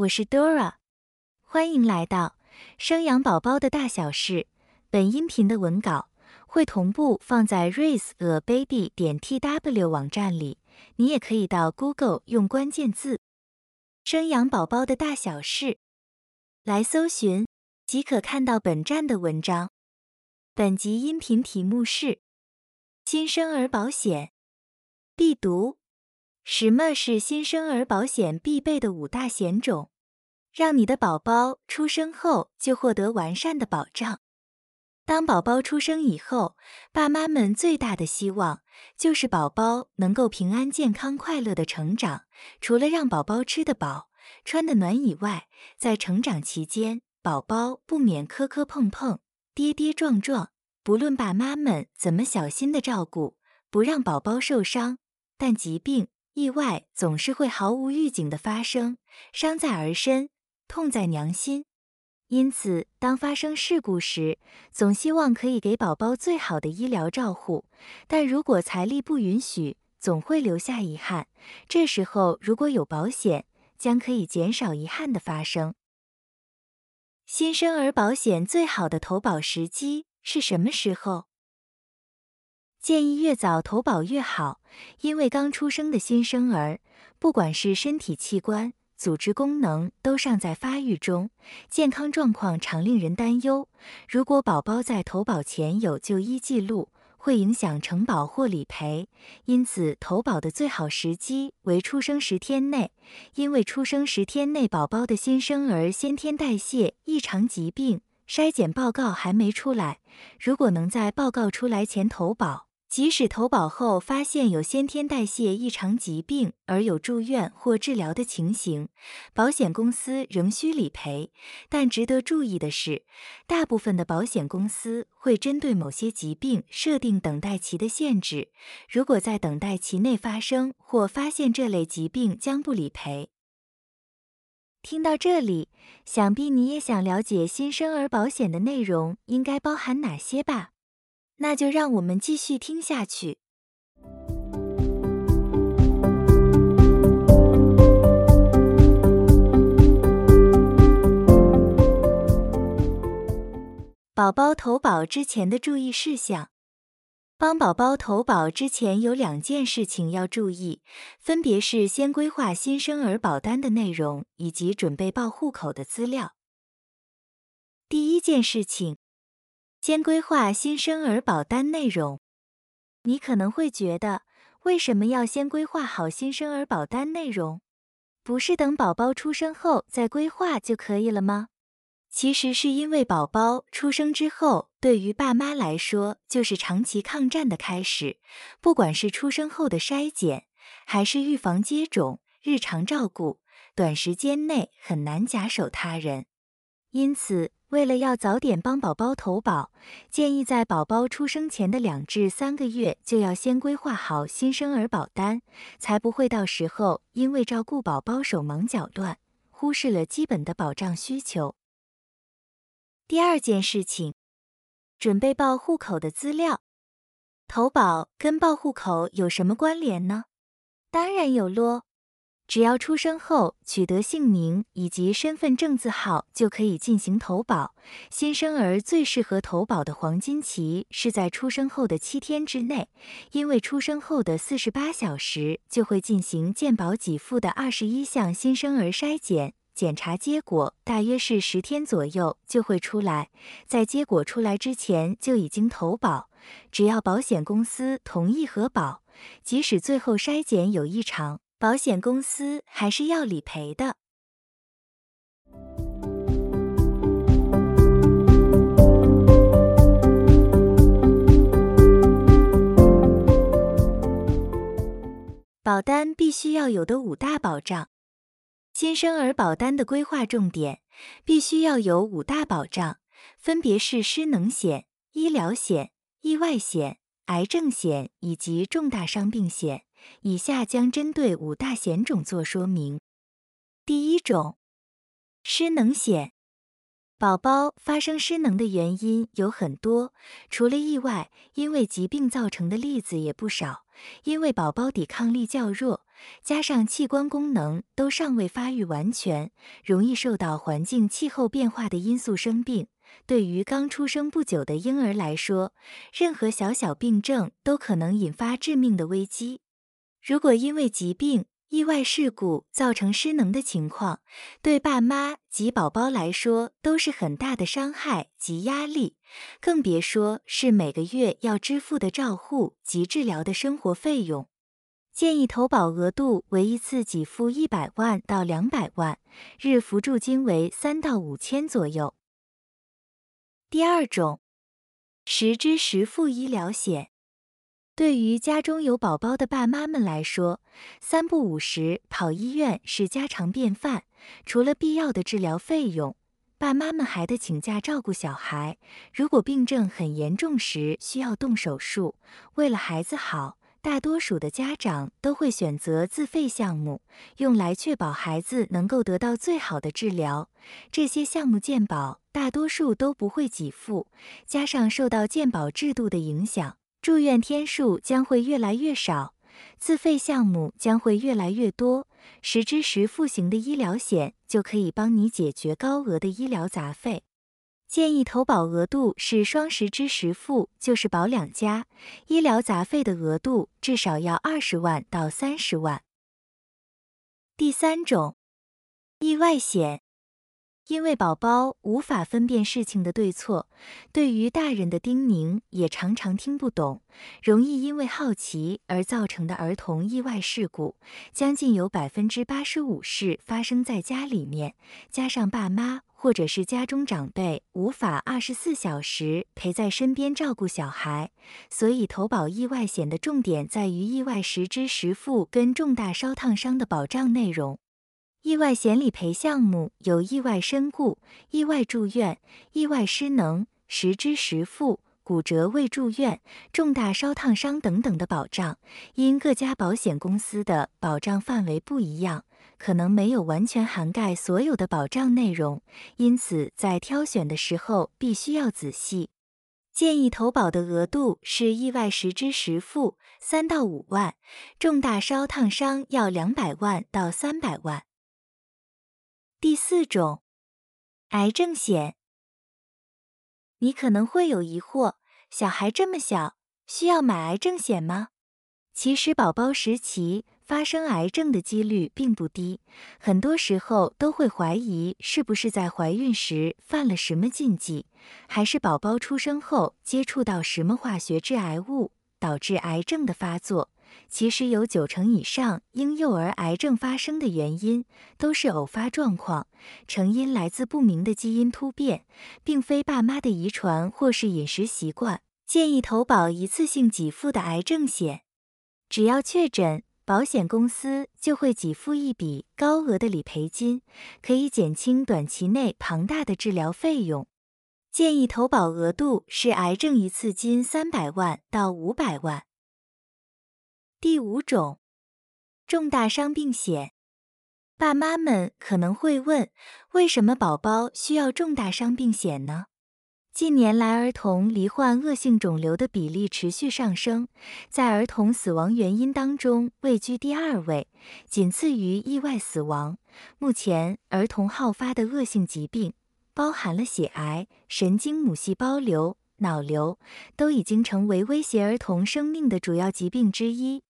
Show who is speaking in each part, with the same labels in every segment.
Speaker 1: 我是 Dora，欢迎来到生养宝宝的大小事。本音频的文稿会同步放在 Raise a Baby 点 tw 网站里，你也可以到 Google 用关键字“生养宝宝的大小事”来搜寻，即可看到本站的文章。本集音频题目是新生儿保险必读。什么是新生儿保险必备的五大险种？让你的宝宝出生后就获得完善的保障。当宝宝出生以后，爸妈们最大的希望就是宝宝能够平安、健康、快乐的成长。除了让宝宝吃得饱、穿得暖以外，在成长期间，宝宝不免磕磕碰碰、跌跌撞撞。不论爸妈们怎么小心的照顾，不让宝宝受伤，但疾病。意外总是会毫无预警的发生，伤在儿身，痛在娘心。因此，当发生事故时，总希望可以给宝宝最好的医疗照护。但如果财力不允许，总会留下遗憾。这时候，如果有保险，将可以减少遗憾的发生。新生儿保险最好的投保时机是什么时候？建议越早投保越好，因为刚出生的新生儿，不管是身体器官、组织功能都尚在发育中，健康状况常令人担忧。如果宝宝在投保前有就医记录，会影响承保或理赔。因此，投保的最好时机为出生十天内，因为出生十天内宝宝的新生儿先天代谢异常疾病筛检报告还没出来，如果能在报告出来前投保。即使投保后发现有先天代谢异常疾病而有住院或治疗的情形，保险公司仍需理赔。但值得注意的是，大部分的保险公司会针对某些疾病设定等待期的限制。如果在等待期内发生或发现这类疾病，将不理赔。听到这里，想必你也想了解新生儿保险的内容应该包含哪些吧？那就让我们继续听下去。宝宝投保之前的注意事项：帮宝宝投保之前有两件事情要注意，分别是先规划新生儿保单的内容以及准备报户口的资料。第一件事情。先规划新生儿保单内容，你可能会觉得，为什么要先规划好新生儿保单内容？不是等宝宝出生后再规划就可以了吗？其实是因为宝宝出生之后，对于爸妈来说就是长期抗战的开始，不管是出生后的筛检，还是预防接种、日常照顾，短时间内很难假手他人，因此。为了要早点帮宝宝投保，建议在宝宝出生前的两至三个月就要先规划好新生儿保单，才不会到时候因为照顾宝宝手忙脚乱，忽视了基本的保障需求。第二件事情，准备报户口的资料。投保跟报户口有什么关联呢？当然有咯。只要出生后取得姓名以及身份证字号，就可以进行投保。新生儿最适合投保的黄金期是在出生后的七天之内，因为出生后的四十八小时就会进行健保给付的二十一项新生儿筛检，检查结果大约是十天左右就会出来。在结果出来之前就已经投保，只要保险公司同意核保，即使最后筛检有异常。保险公司还是要理赔的。保单必须要有的五大保障，新生儿保单的规划重点必须要有五大保障，分别是失能险、医疗险、意外险、癌症险以及重大伤病险。以下将针对五大险种做说明。第一种，失能险。宝宝发生失能的原因有很多，除了意外，因为疾病造成的例子也不少。因为宝宝抵抗力较弱，加上器官功能都尚未发育完全，容易受到环境气候变化的因素生病。对于刚出生不久的婴儿来说，任何小小病症都可能引发致命的危机。如果因为疾病，意外事故造成失能的情况，对爸妈及宝宝来说都是很大的伤害及压力，更别说是每个月要支付的照护及治疗的生活费用。建议投保额度为一次给付一百万到两百万，日扶助金为三到五千左右。第二种，实支实付医疗险。对于家中有宝宝的爸妈们来说，三不五时跑医院是家常便饭。除了必要的治疗费用，爸妈们还得请假照顾小孩。如果病症很严重时需要动手术，为了孩子好，大多数的家长都会选择自费项目，用来确保孩子能够得到最好的治疗。这些项目健保大多数都不会给付，加上受到健保制度的影响。住院天数将会越来越少，自费项目将会越来越多，实支实付型的医疗险就可以帮你解决高额的医疗杂费。建议投保额度是双十支实付，就是保两家，医疗杂费的额度至少要二十万到三十万。第三种，意外险。因为宝宝无法分辨事情的对错，对于大人的叮咛也常常听不懂，容易因为好奇而造成的儿童意外事故，将近有百分之八十五是发生在家里面。加上爸妈或者是家中长辈无法二十四小时陪在身边照顾小孩，所以投保意外险的重点在于意外实支实付跟重大烧烫伤的保障内容。意外险理赔项目有意外身故、意外住院、意外失能、实支实付、骨折未住院、重大烧烫伤等等的保障。因各家保险公司的保障范围不一样，可能没有完全涵盖所有的保障内容，因此在挑选的时候必须要仔细。建议投保的额度是意外实支实付三到五万，重大烧烫伤要两百万到三百万。第四种，癌症险。你可能会有疑惑：小孩这么小，需要买癌症险吗？其实，宝宝时期发生癌症的几率并不低，很多时候都会怀疑是不是在怀孕时犯了什么禁忌，还是宝宝出生后接触到什么化学致癌物导致癌症的发作。其实有九成以上婴幼儿癌症发生的原因都是偶发状况，成因来自不明的基因突变，并非爸妈的遗传或是饮食习惯。建议投保一次性给付的癌症险，只要确诊，保险公司就会给付一笔高额的理赔金，可以减轻短期内庞大的治疗费用。建议投保额度是癌症一次金三百万到五百万。第五种，重大伤病险。爸妈们可能会问，为什么宝宝需要重大伤病险呢？近年来，儿童罹患恶性肿瘤的比例持续上升，在儿童死亡原因当中位居第二位，仅次于意外死亡。目前，儿童好发的恶性疾病，包含了血癌、神经母细胞瘤、脑瘤，都已经成为威胁儿童生命的主要疾病之一。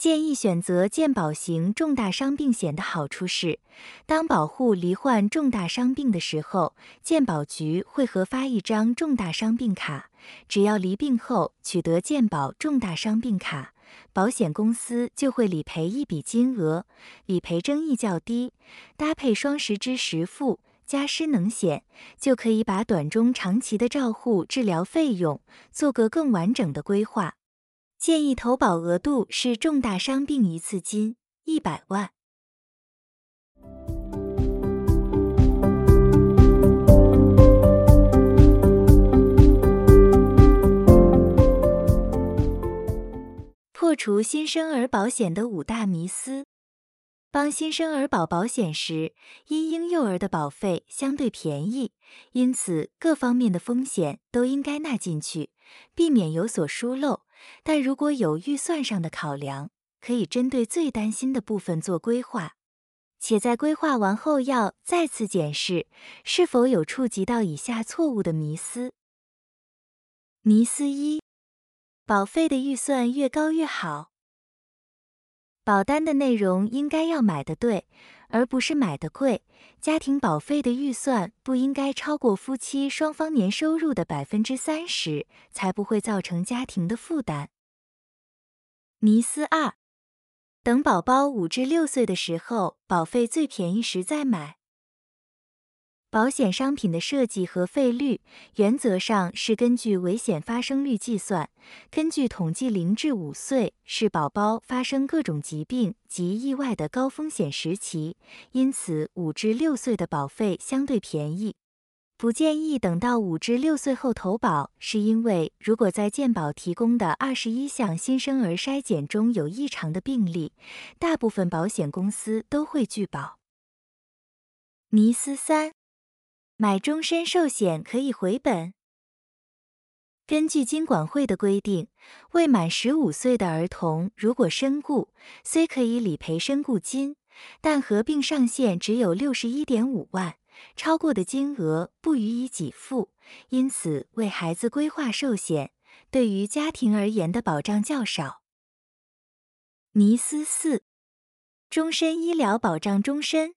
Speaker 1: 建议选择健保型重大伤病险的好处是，当保护罹患重大伤病的时候，健保局会核发一张重大伤病卡。只要离病后取得健保重大伤病卡，保险公司就会理赔一笔金额，理赔争议较低。搭配双十之实付加失能险，就可以把短中长期的照护治疗费用做个更完整的规划。建议投保额度是重大伤病一次金一百万。破除新生儿保险的五大迷思。帮新生儿保保险时，因婴幼儿的保费相对便宜，因此各方面的风险都应该纳进去，避免有所疏漏。但如果有预算上的考量，可以针对最担心的部分做规划，且在规划完后要再次检视是否有触及到以下错误的迷思。迷思一：保费的预算越高越好。保单的内容应该要买的对，而不是买的贵。家庭保费的预算不应该超过夫妻双方年收入的百分之三十，才不会造成家庭的负担。迷思二。等宝宝五至六岁的时候，保费最便宜时再买。保险商品的设计和费率原则上是根据危险发生率计算。根据统计，零至五岁是宝宝发生各种疾病及意外的高风险时期，因此五至六岁的保费相对便宜。不建议等到五至六岁后投保，是因为如果在健保提供的二十一项新生儿筛检中有异常的病例，大部分保险公司都会拒保。迷思三：买终身寿险可以回本。根据金管会的规定，未满十五岁的儿童如果身故，虽可以理赔身故金，但合并上限只有六十一点五万。超过的金额不予以给付，因此为孩子规划寿险对于家庭而言的保障较少。迷思四：终身医疗保障终身。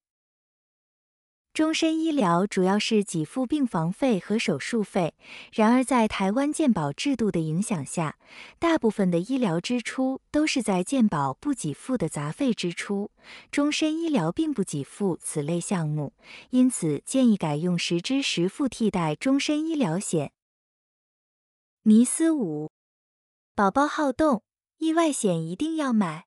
Speaker 1: 终身医疗主要是给付病房费和手术费，然而在台湾健保制度的影响下，大部分的医疗支出都是在健保不给付的杂费支出。终身医疗并不给付此类项目，因此建议改用实支实付替代终身医疗险。迷思五：宝宝好动，意外险一定要买。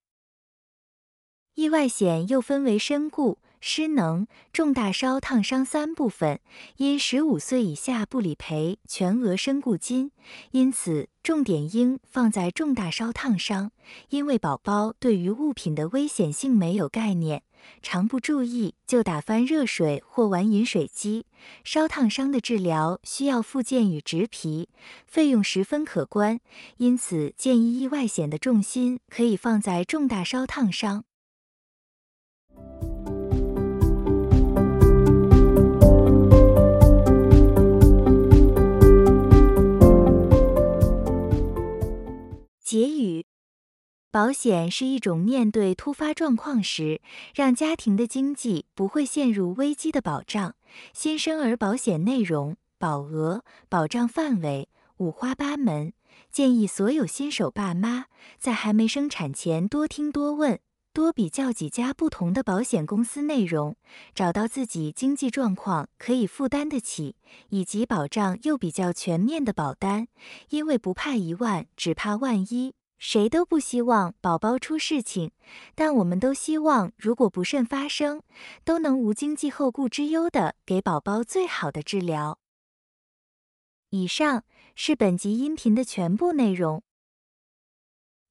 Speaker 1: 意外险又分为身故。失能、重大烧烫伤三部分，因十五岁以下不理赔全额身故金，因此重点应放在重大烧烫伤。因为宝宝对于物品的危险性没有概念，常不注意就打翻热水或玩饮水机，烧烫伤的治疗需要复健与植皮，费用十分可观，因此建议意外险的重心可以放在重大烧烫伤。结语：保险是一种面对突发状况时，让家庭的经济不会陷入危机的保障。新生儿保险内容、保额、保障范围五花八门，建议所有新手爸妈在还没生产前多听多问。多比较几家不同的保险公司内容，找到自己经济状况可以负担得起，以及保障又比较全面的保单。因为不怕一万，只怕万一，谁都不希望宝宝出事情，但我们都希望如果不慎发生，都能无经济后顾之忧的给宝宝最好的治疗。以上是本集音频的全部内容。